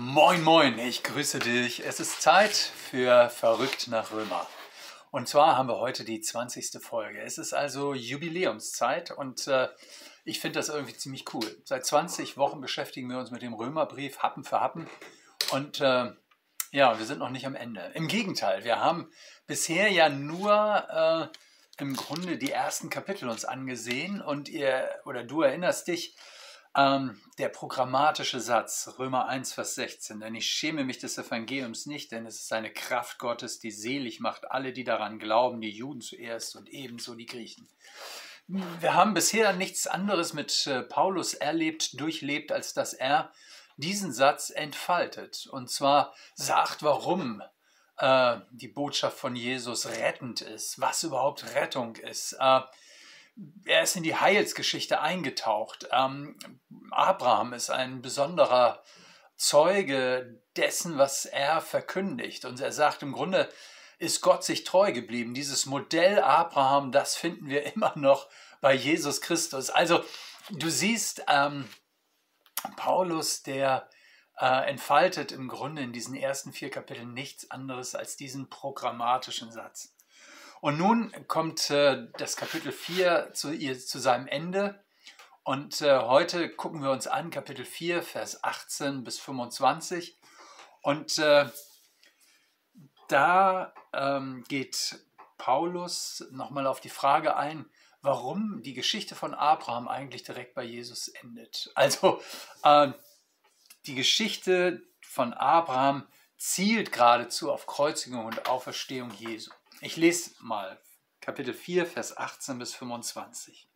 Moin, moin, ich grüße dich. Es ist Zeit für Verrückt nach Römer. Und zwar haben wir heute die 20. Folge. Es ist also Jubiläumszeit und äh, ich finde das irgendwie ziemlich cool. Seit 20 Wochen beschäftigen wir uns mit dem Römerbrief, Happen für Happen. Und äh, ja, wir sind noch nicht am Ende. Im Gegenteil, wir haben bisher ja nur äh, im Grunde die ersten Kapitel uns angesehen und ihr oder du erinnerst dich, ähm, der programmatische Satz, Römer 1, Vers 16, denn ich schäme mich des Evangeliums nicht, denn es ist eine Kraft Gottes, die selig macht alle, die daran glauben, die Juden zuerst und ebenso die Griechen. Wir haben bisher nichts anderes mit äh, Paulus erlebt, durchlebt, als dass er diesen Satz entfaltet. Und zwar sagt, warum äh, die Botschaft von Jesus rettend ist, was überhaupt Rettung ist. Äh, er ist in die Heilsgeschichte eingetaucht. Ähm, Abraham ist ein besonderer Zeuge dessen, was er verkündigt. Und er sagt im Grunde, ist Gott sich treu geblieben. Dieses Modell Abraham, das finden wir immer noch bei Jesus Christus. Also du siehst, ähm, Paulus, der äh, entfaltet im Grunde in diesen ersten vier Kapiteln nichts anderes als diesen programmatischen Satz. Und nun kommt äh, das Kapitel 4 zu, zu seinem Ende. Und äh, heute gucken wir uns an Kapitel 4, Vers 18 bis 25. Und äh, da ähm, geht Paulus nochmal auf die Frage ein, warum die Geschichte von Abraham eigentlich direkt bei Jesus endet. Also äh, die Geschichte von Abraham zielt geradezu auf Kreuzigung und Auferstehung Jesu. Ich lese mal Kapitel 4, Vers 18 bis 25.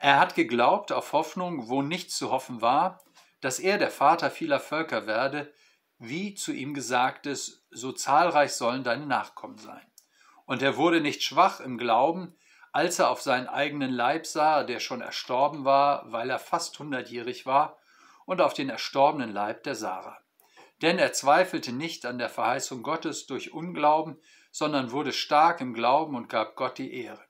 Er hat geglaubt auf Hoffnung, wo nichts zu hoffen war, dass er der Vater vieler Völker werde, wie zu ihm gesagt ist, so zahlreich sollen deine Nachkommen sein. Und er wurde nicht schwach im Glauben, als er auf seinen eigenen Leib sah, der schon erstorben war, weil er fast hundertjährig war, und auf den erstorbenen Leib der Sarah. Denn er zweifelte nicht an der Verheißung Gottes durch Unglauben, sondern wurde stark im Glauben und gab Gott die Ehre.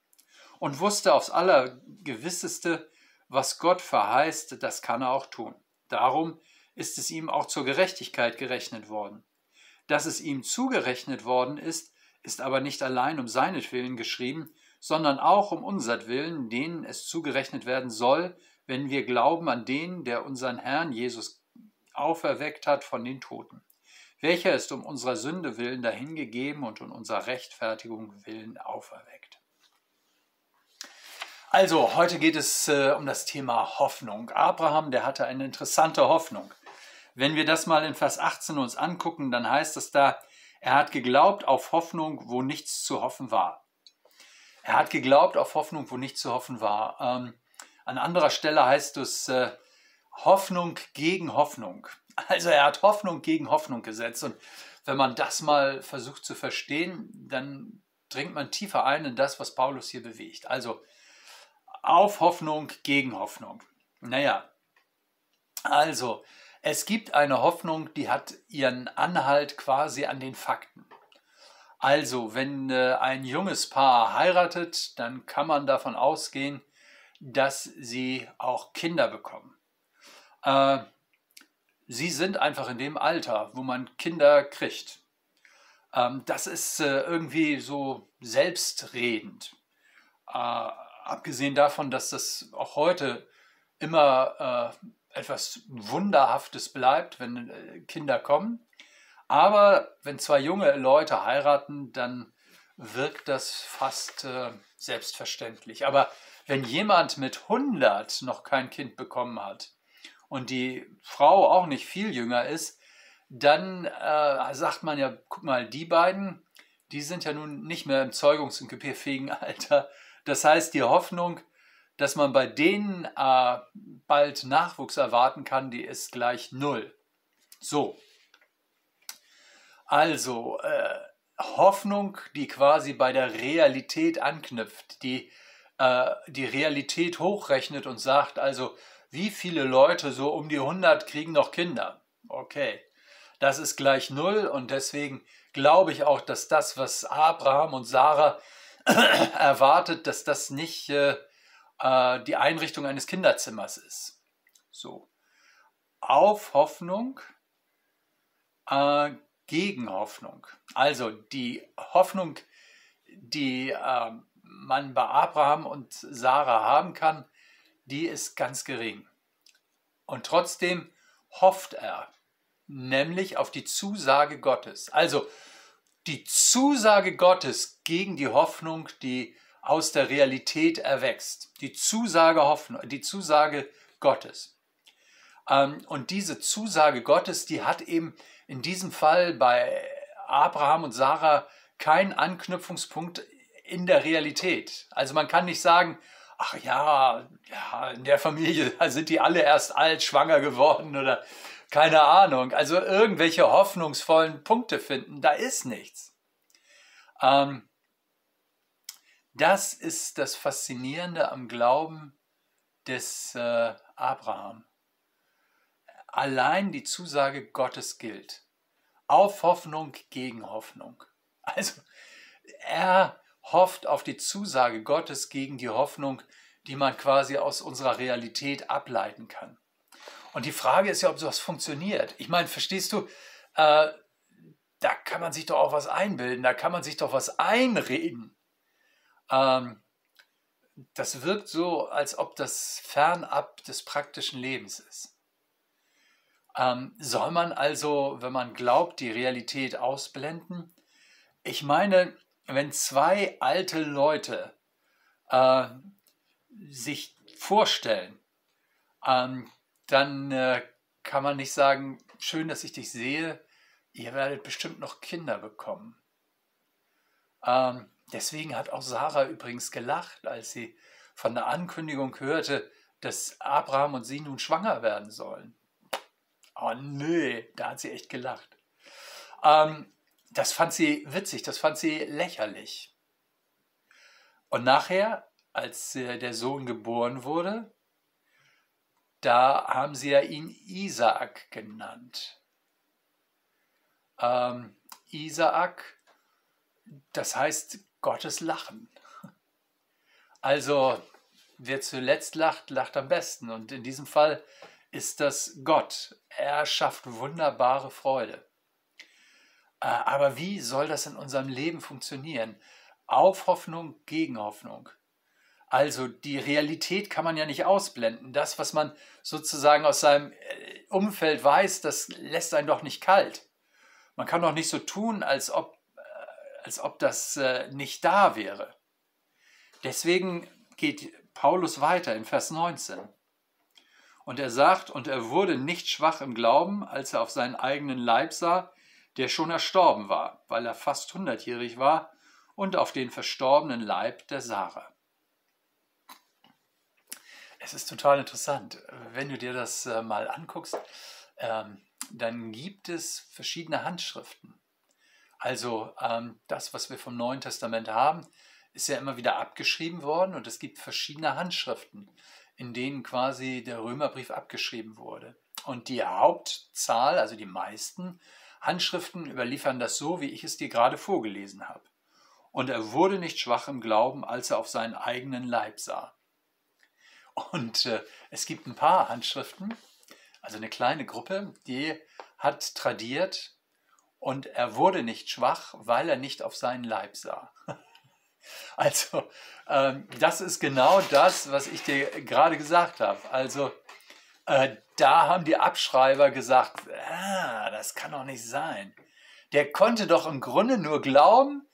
Und wusste aufs Allergewisseste, was Gott verheißt, das kann er auch tun. Darum ist es ihm auch zur Gerechtigkeit gerechnet worden. Dass es ihm zugerechnet worden ist, ist aber nicht allein um seinetwillen geschrieben, sondern auch um unsertwillen, denen es zugerechnet werden soll, wenn wir glauben an den, der unseren Herrn Jesus auferweckt hat von den Toten welcher ist um unserer Sünde willen dahingegeben und um unserer Rechtfertigung willen auferweckt. Also, heute geht es äh, um das Thema Hoffnung. Abraham, der hatte eine interessante Hoffnung. Wenn wir das mal in Vers 18 uns angucken, dann heißt es da, er hat geglaubt auf Hoffnung, wo nichts zu hoffen war. Er hat geglaubt auf Hoffnung, wo nichts zu hoffen war. Ähm, an anderer Stelle heißt es äh, Hoffnung gegen Hoffnung. Also er hat Hoffnung gegen Hoffnung gesetzt. Und wenn man das mal versucht zu verstehen, dann dringt man tiefer ein in das, was Paulus hier bewegt. Also auf Hoffnung gegen Hoffnung. Naja, also es gibt eine Hoffnung, die hat ihren Anhalt quasi an den Fakten. Also, wenn äh, ein junges Paar heiratet, dann kann man davon ausgehen, dass sie auch Kinder bekommen. Äh, sie sind einfach in dem Alter, wo man Kinder kriegt. Ähm, das ist äh, irgendwie so selbstredend. Äh, abgesehen davon, dass das auch heute immer äh, etwas Wunderhaftes bleibt, wenn äh, Kinder kommen. Aber wenn zwei junge Leute heiraten, dann wirkt das fast äh, selbstverständlich. Aber wenn jemand mit 100 noch kein Kind bekommen hat, und die Frau auch nicht viel jünger ist, dann äh, sagt man ja, guck mal, die beiden, die sind ja nun nicht mehr im zeugungs- und gebärfähigen Alter. Das heißt, die Hoffnung, dass man bei denen äh, bald Nachwuchs erwarten kann, die ist gleich null. So. Also, äh, Hoffnung, die quasi bei der Realität anknüpft, die äh, die Realität hochrechnet und sagt, also wie viele Leute so um die 100 kriegen noch Kinder? Okay, das ist gleich null und deswegen glaube ich auch, dass das, was Abraham und Sarah erwartet, dass das nicht äh, äh, die Einrichtung eines Kinderzimmers ist. So. Auf Hoffnung äh, Gegenhoffnung. Also die Hoffnung, die äh, man bei Abraham und Sarah haben kann, die ist ganz gering. Und trotzdem hofft er, nämlich auf die Zusage Gottes. Also die Zusage Gottes gegen die Hoffnung, die aus der Realität erwächst. Die Zusage Hoffnung, die Zusage Gottes. Ähm, und diese Zusage Gottes, die hat eben in diesem Fall bei Abraham und Sarah keinen Anknüpfungspunkt in der Realität. Also man kann nicht sagen, ach ja, ja, in der Familie sind die alle erst alt, schwanger geworden oder keine Ahnung. Also irgendwelche hoffnungsvollen Punkte finden, da ist nichts. Ähm, das ist das Faszinierende am Glauben des äh, Abraham. Allein die Zusage Gottes gilt. Auf Hoffnung gegen Hoffnung. Also er hofft auf die Zusage Gottes gegen die Hoffnung, die man quasi aus unserer Realität ableiten kann. Und die Frage ist ja, ob sowas funktioniert. Ich meine, verstehst du, äh, da kann man sich doch auch was einbilden, da kann man sich doch was einreden. Ähm, das wirkt so, als ob das fernab des praktischen Lebens ist. Ähm, soll man also, wenn man glaubt, die Realität ausblenden? Ich meine, wenn zwei alte Leute äh, sich vorstellen, ähm, dann äh, kann man nicht sagen, schön, dass ich dich sehe, ihr werdet bestimmt noch Kinder bekommen. Ähm, deswegen hat auch Sarah übrigens gelacht, als sie von der Ankündigung hörte, dass Abraham und sie nun schwanger werden sollen. Oh nee, da hat sie echt gelacht. Ähm, das fand sie witzig, das fand sie lächerlich. Und nachher, als äh, der Sohn geboren wurde, da haben sie ja ihn Isaak genannt. Ähm, Isaak, das heißt Gottes Lachen. Also, wer zuletzt lacht, lacht am besten. Und in diesem Fall ist das Gott. Er schafft wunderbare Freude. Äh, aber wie soll das in unserem Leben funktionieren? Auf Hoffnung, gegen Hoffnung. Also die Realität kann man ja nicht ausblenden. Das, was man sozusagen aus seinem äh, Umfeld weiß, das lässt einen doch nicht kalt. Man kann doch nicht so tun, als ob, äh, als ob das nicht da wäre. Deswegen geht Paulus weiter in Vers 19. Und er sagt, und er wurde nicht schwach im Glauben, als er auf seinen eigenen Leib sah, der schon erstorben war, weil er fast hundertjährig war, und auf den verstorbenen Leib der Sarah. Es ist total interessant. Wenn du dir das äh, mal anguckst, ähm, dann gibt es verschiedene Handschriften. Also ähm, das, was wir vom Neuen Testament haben, ist ja immer wieder abgeschrieben worden und es gibt verschiedene Handschriften, in denen quasi der Römerbrief abgeschrieben wurde. Und die Hauptzahl, also die meisten, Handschriften überliefern das so, wie ich es dir gerade vorgelesen habe. Und er wurde nicht schwach im Glauben, als er auf seinen eigenen Leib sah. Und äh, es gibt ein paar Handschriften, also eine kleine Gruppe, die hat tradiert und er wurde nicht schwach, weil er nicht auf seinen Leib sah. Also, ähm, das ist genau das, was ich dir gerade gesagt habe. Also, äh, da haben die Abschreiber gesagt, ah, das kann doch nicht sein. Der konnte doch im Grunde nur glauben,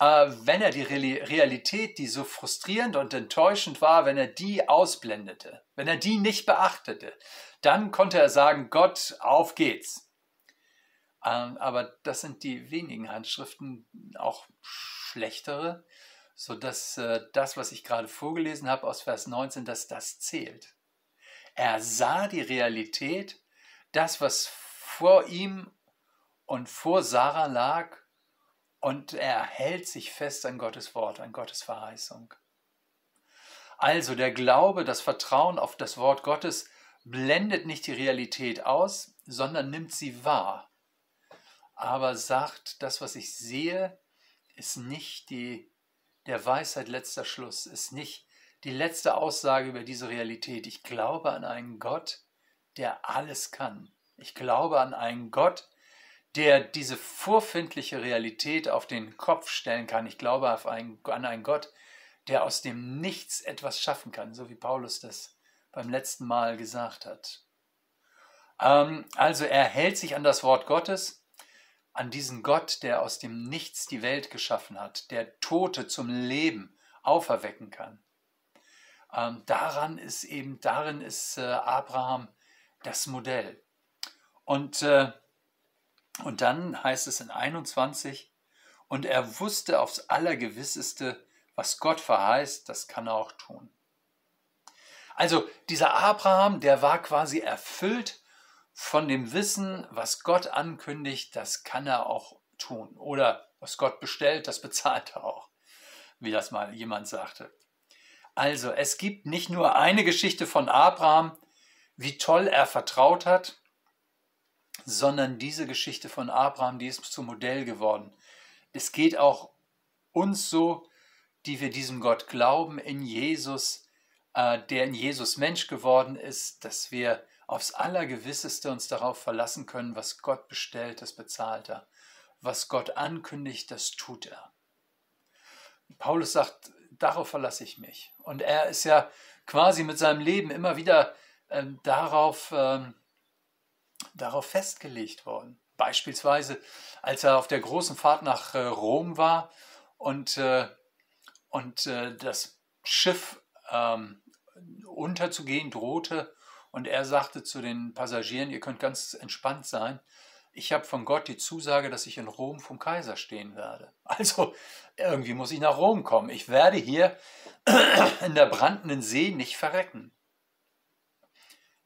äh, wenn er die Realität, die so frustrierend und enttäuschend war, wenn er die ausblendete, wenn er die nicht beachtete, dann konnte er sagen, Gott, auf geht's. Ähm, aber das sind die wenigen Handschriften, auch schlechtere, sodass äh, das, was ich gerade vorgelesen habe aus Vers 19, dass das zählt. Er sah die Realität, das, was vor ihm und vor Sarah lag, und er hält sich fest an Gottes Wort, an Gottes Verheißung. Also der Glaube, das Vertrauen auf das Wort Gottes blendet nicht die Realität aus, sondern nimmt sie wahr. Aber sagt, das, was ich sehe, ist nicht die, der Weisheit letzter Schluss, ist nicht die letzte Aussage über diese Realität. Ich glaube an einen Gott, der alles kann. Ich glaube an einen Gott, der diese vorfindliche Realität auf den Kopf stellen kann. Ich glaube einen, an einen Gott, der aus dem Nichts etwas schaffen kann, so wie Paulus das beim letzten Mal gesagt hat. Ähm, also er hält sich an das Wort Gottes, an diesen Gott, der aus dem Nichts die Welt geschaffen hat, der Tote zum Leben auferwecken kann. Ähm, daran ist eben, darin ist äh, Abraham das Modell. Und, äh, und dann heißt es in 21, und er wusste aufs Allergewisseste, was Gott verheißt, das kann er auch tun. Also dieser Abraham, der war quasi erfüllt von dem Wissen, was Gott ankündigt, das kann er auch tun. Oder was Gott bestellt, das bezahlt er auch, wie das mal jemand sagte. Also es gibt nicht nur eine Geschichte von Abraham, wie toll er vertraut hat, sondern diese Geschichte von Abraham, die ist zum Modell geworden. Es geht auch uns so, die wir diesem Gott glauben, in Jesus, äh, der in Jesus Mensch geworden ist, dass wir aufs Allergewisseste uns darauf verlassen können, was Gott bestellt, das bezahlt er. Was Gott ankündigt, das tut er. Paulus sagt, darauf verlasse ich mich. Und er ist ja quasi mit seinem Leben immer wieder ähm, darauf, ähm, darauf festgelegt worden. Beispielsweise, als er auf der großen Fahrt nach äh, Rom war und, äh, und äh, das Schiff ähm, unterzugehen drohte und er sagte zu den Passagieren, ihr könnt ganz entspannt sein. Ich habe von Gott die Zusage, dass ich in Rom vom Kaiser stehen werde. Also irgendwie muss ich nach Rom kommen. Ich werde hier in der brandenden See nicht verrecken.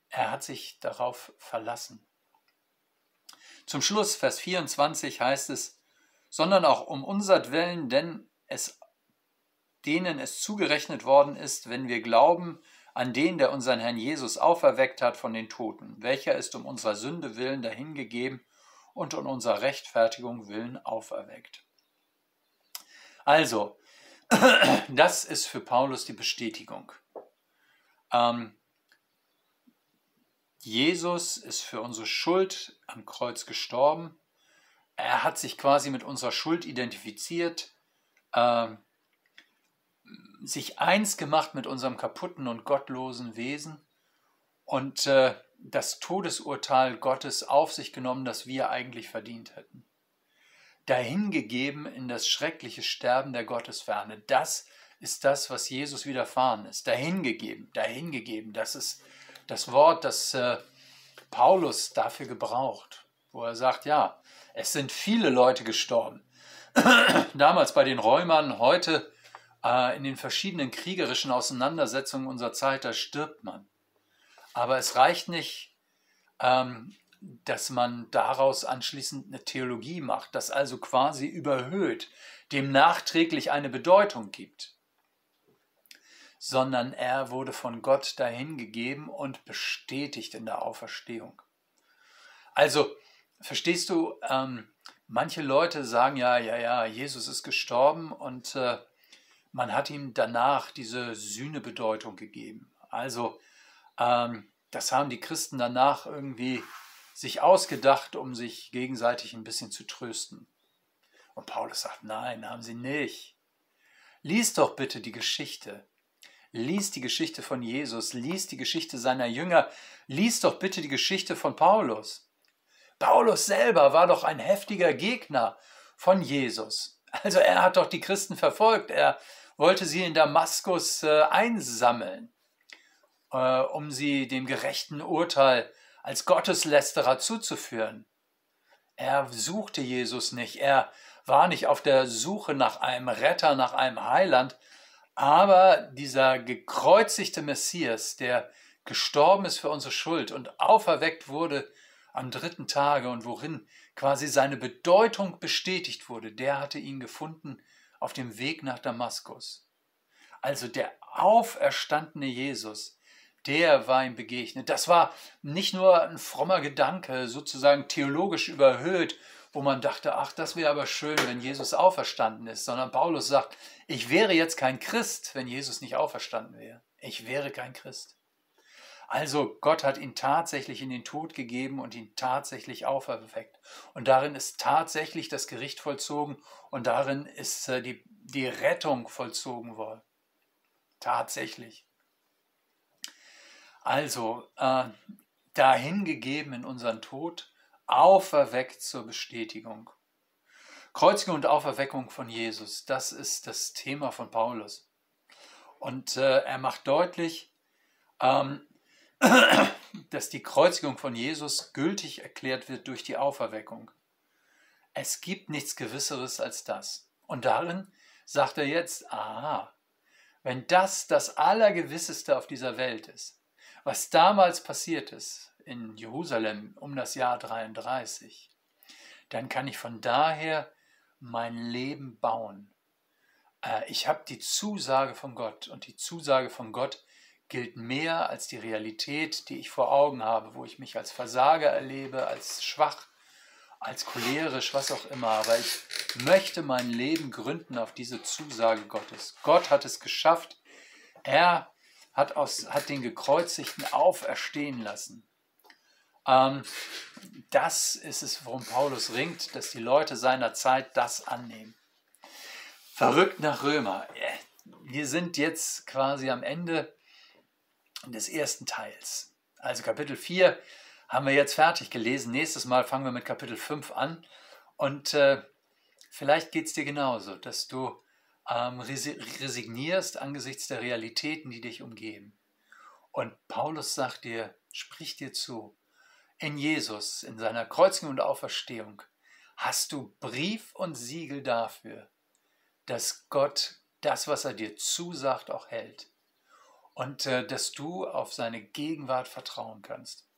Er hat sich darauf verlassen. Zum Schluss, Vers 24 heißt es, sondern auch um unsertwillen, denn es denen es zugerechnet worden ist, wenn wir glauben, an den, der unseren Herrn Jesus auferweckt hat von den Toten, welcher ist um unserer Sünde willen dahingegeben und um unserer Rechtfertigung willen auferweckt. Also, das ist für Paulus die Bestätigung. Ähm, Jesus ist für unsere Schuld am Kreuz gestorben. Er hat sich quasi mit unserer Schuld identifiziert. Ähm, sich eins gemacht mit unserem kaputten und gottlosen Wesen und äh, das Todesurteil Gottes auf sich genommen, das wir eigentlich verdient hätten. Dahingegeben in das schreckliche Sterben der Gottesferne. Das ist das, was Jesus widerfahren ist. Dahingegeben, dahingegeben. Das ist das Wort, das äh, Paulus dafür gebraucht, wo er sagt, ja, es sind viele Leute gestorben. Damals bei den Räumern, heute äh, in den verschiedenen kriegerischen Auseinandersetzungen unserer Zeit, da stirbt man. Aber es reicht nicht, ähm, dass man daraus anschließend eine Theologie macht, das also quasi überhöht, dem nachträglich eine Bedeutung gibt, sondern er wurde von Gott dahingegeben und bestätigt in der Auferstehung. Also, verstehst du, ähm, manche Leute sagen ja, ja, ja, Jesus ist gestorben und äh, man hat ihm danach diese Sühnebedeutung gegeben. Also ähm, das haben die Christen danach irgendwie sich ausgedacht, um sich gegenseitig ein bisschen zu trösten. Und Paulus sagt, nein, haben sie nicht. Lies doch bitte die Geschichte. Lies die Geschichte von Jesus, lies die Geschichte seiner Jünger, lies doch bitte die Geschichte von Paulus. Paulus selber war doch ein heftiger Gegner von Jesus. Also er hat doch die Christen verfolgt, er wollte sie in Damaskus äh, einsammeln, äh, um sie dem gerechten Urteil als Gotteslästerer zuzuführen. Er suchte Jesus nicht, er war nicht auf der Suche nach einem Retter, nach einem Heiland, aber dieser gekreuzigte Messias, der gestorben ist für unsere Schuld und auferweckt wurde am dritten Tage und worin quasi seine Bedeutung bestätigt wurde, der hatte ihn gefunden auf dem Weg nach Damaskus. Also der auferstandene Jesus, der war ihm begegnet. Das war nicht nur ein frommer Gedanke, sozusagen theologisch überhöht, wo man dachte, ach, das wäre aber schön, wenn Jesus auferstanden ist, sondern Paulus sagt, ich wäre jetzt kein Christ, wenn Jesus nicht auferstanden wäre. Ich wäre kein Christ. Also Gott hat ihn tatsächlich in den Tod gegeben und ihn tatsächlich auferweckt. Und darin ist tatsächlich das Gericht vollzogen und darin ist äh, die, die Rettung vollzogen worden. Tatsächlich. Also äh, dahingegeben in unseren Tod, auferweckt zur Bestätigung. Kreuzigung und Auferweckung von Jesus, das ist das Thema von Paulus. Und äh, er macht deutlich, ähm, dass die Kreuzigung von Jesus gültig erklärt wird durch die Auferweckung. Es gibt nichts Gewisseres als das. Und darin sagt er jetzt, aha, wenn das das Allergewisseste auf dieser Welt ist, was damals passiert ist in Jerusalem um das Jahr 33, dann kann ich von daher mein Leben bauen. Äh, ich habe die Zusage von Gott und die Zusage von Gott gilt mehr als die Realität, die ich vor Augen habe, wo ich mich als Versager erlebe, als schwach, als cholerisch, was auch immer. Aber ich möchte mein Leben gründen auf diese Zusage Gottes. Gott hat es geschafft. Er hat, aus, hat den Gekreuzigten auferstehen lassen. Ähm, das ist es, worum Paulus ringt, dass die Leute seiner Zeit das annehmen. Verrückt nach Römer. Wir sind jetzt quasi am Ende des ersten Teils. Also Kapitel 4 haben wir jetzt fertig gelesen. Nächstes Mal fangen wir mit Kapitel 5 an. Und äh, vielleicht geht es dir genauso, dass du ähm, resignierst angesichts der Realitäten, die dich umgeben. Und Paulus sagt dir, sprich dir zu, in Jesus, in seiner Kreuzigung und Auferstehung, hast du Brief und Siegel dafür, dass Gott das, was er dir zusagt, auch hält und äh, dass du auf seine Gegenwart vertrauen kannst.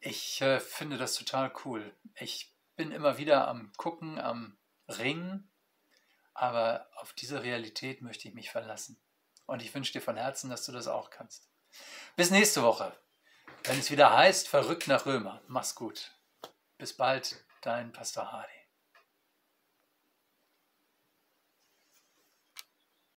Ich äh, finde das total cool. Ich bin immer wieder am Gucken, am Ringen, aber auf diese Realität möchte ich mich verlassen. Und ich wünsche dir von Herzen, dass du das auch kannst. Bis nächste Woche, wenn es wieder heißt, verrückt nach Römer. Mach's gut. Bis bald, dein Pastor Hardy.